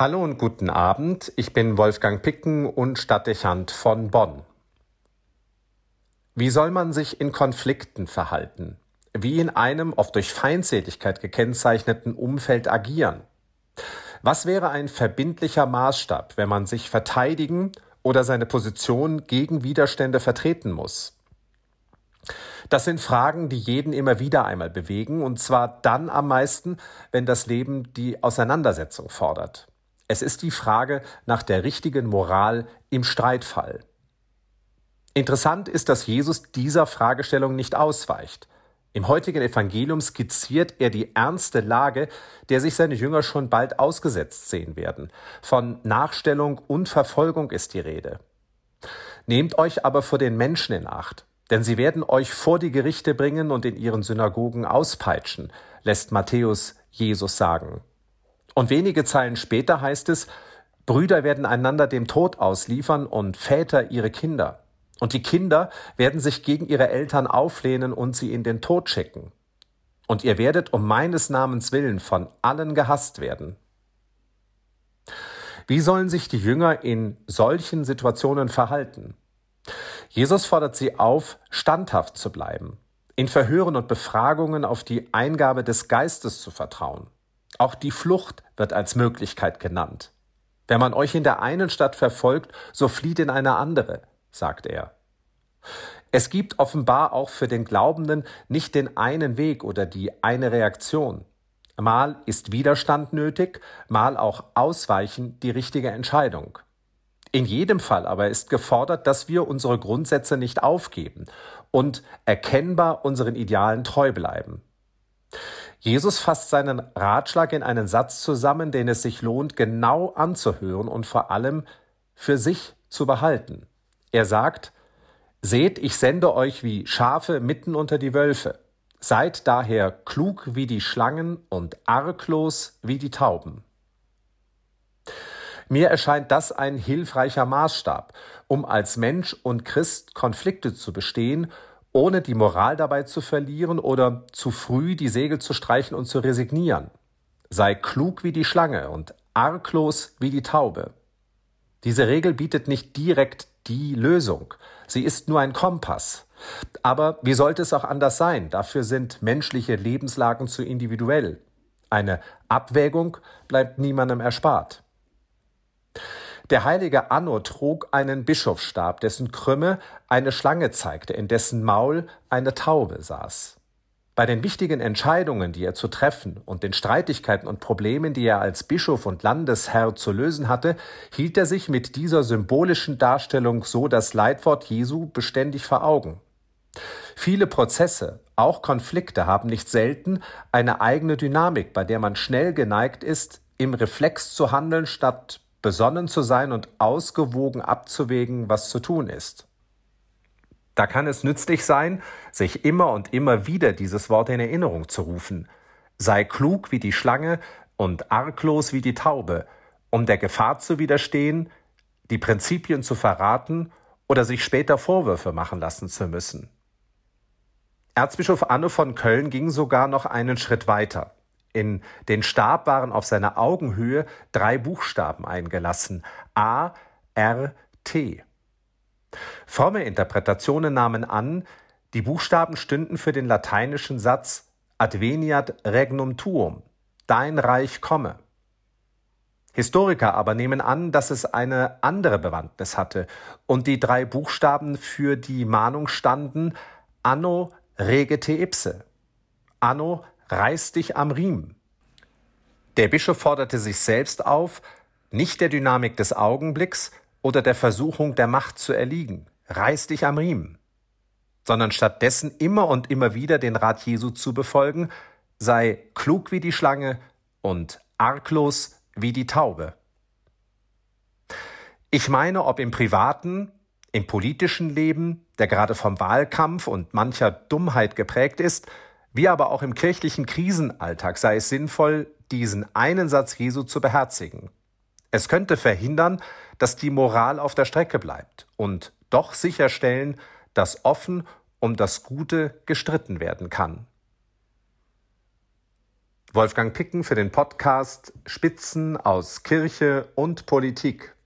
Hallo und guten Abend. Ich bin Wolfgang Picken und Stadtdechant von Bonn. Wie soll man sich in Konflikten verhalten? Wie in einem oft durch Feindseligkeit gekennzeichneten Umfeld agieren? Was wäre ein verbindlicher Maßstab, wenn man sich verteidigen oder seine Position gegen Widerstände vertreten muss? Das sind Fragen, die jeden immer wieder einmal bewegen, und zwar dann am meisten, wenn das Leben die Auseinandersetzung fordert. Es ist die Frage nach der richtigen Moral im Streitfall. Interessant ist, dass Jesus dieser Fragestellung nicht ausweicht. Im heutigen Evangelium skizziert er die ernste Lage, der sich seine Jünger schon bald ausgesetzt sehen werden. Von Nachstellung und Verfolgung ist die Rede. Nehmt euch aber vor den Menschen in Acht, denn sie werden euch vor die Gerichte bringen und in ihren Synagogen auspeitschen, lässt Matthäus Jesus sagen. Und wenige Zeilen später heißt es, Brüder werden einander dem Tod ausliefern und Väter ihre Kinder. Und die Kinder werden sich gegen ihre Eltern auflehnen und sie in den Tod schicken. Und ihr werdet um meines Namens willen von allen gehasst werden. Wie sollen sich die Jünger in solchen Situationen verhalten? Jesus fordert sie auf, standhaft zu bleiben, in Verhören und Befragungen auf die Eingabe des Geistes zu vertrauen. Auch die Flucht wird als Möglichkeit genannt. Wenn man euch in der einen Stadt verfolgt, so flieht in eine andere, sagt er. Es gibt offenbar auch für den Glaubenden nicht den einen Weg oder die eine Reaktion. Mal ist Widerstand nötig, mal auch Ausweichen die richtige Entscheidung. In jedem Fall aber ist gefordert, dass wir unsere Grundsätze nicht aufgeben und erkennbar unseren Idealen treu bleiben. Jesus fasst seinen Ratschlag in einen Satz zusammen, den es sich lohnt, genau anzuhören und vor allem für sich zu behalten. Er sagt, Seht, ich sende euch wie Schafe mitten unter die Wölfe. Seid daher klug wie die Schlangen und arglos wie die Tauben. Mir erscheint das ein hilfreicher Maßstab, um als Mensch und Christ Konflikte zu bestehen, ohne die Moral dabei zu verlieren oder zu früh die Segel zu streichen und zu resignieren. Sei klug wie die Schlange und arglos wie die Taube. Diese Regel bietet nicht direkt die Lösung. Sie ist nur ein Kompass. Aber wie sollte es auch anders sein? Dafür sind menschliche Lebenslagen zu individuell. Eine Abwägung bleibt niemandem erspart. Der heilige Anno trug einen Bischofsstab, dessen Krümme eine Schlange zeigte, in dessen Maul eine Taube saß. Bei den wichtigen Entscheidungen, die er zu treffen und den Streitigkeiten und Problemen, die er als Bischof und Landesherr zu lösen hatte, hielt er sich mit dieser symbolischen Darstellung so das Leitwort Jesu beständig vor Augen. Viele Prozesse, auch Konflikte, haben nicht selten eine eigene Dynamik, bei der man schnell geneigt ist, im Reflex zu handeln, statt besonnen zu sein und ausgewogen abzuwägen, was zu tun ist. Da kann es nützlich sein, sich immer und immer wieder dieses Wort in Erinnerung zu rufen. Sei klug wie die Schlange und arglos wie die Taube, um der Gefahr zu widerstehen, die Prinzipien zu verraten oder sich später Vorwürfe machen lassen zu müssen. Erzbischof Anne von Köln ging sogar noch einen Schritt weiter. In den Stab waren auf seiner Augenhöhe drei Buchstaben eingelassen A, R, T. Fromme Interpretationen nahmen an, die Buchstaben stünden für den lateinischen Satz Adveniat regnum tuum, dein Reich komme. Historiker aber nehmen an, dass es eine andere Bewandtnis hatte und die drei Buchstaben für die Mahnung standen Anno regete ipse. Anno reiß dich am Riemen. Der Bischof forderte sich selbst auf, nicht der Dynamik des Augenblicks, oder der Versuchung der Macht zu erliegen. Reiß dich am Riemen. Sondern stattdessen immer und immer wieder den Rat Jesu zu befolgen, sei klug wie die Schlange und arglos wie die Taube. Ich meine, ob im privaten, im politischen Leben, der gerade vom Wahlkampf und mancher Dummheit geprägt ist, wie aber auch im kirchlichen Krisenalltag sei es sinnvoll, diesen einen Satz Jesu zu beherzigen. Es könnte verhindern, dass die Moral auf der Strecke bleibt und doch sicherstellen, dass offen um das Gute gestritten werden kann. Wolfgang Picken für den Podcast Spitzen aus Kirche und Politik.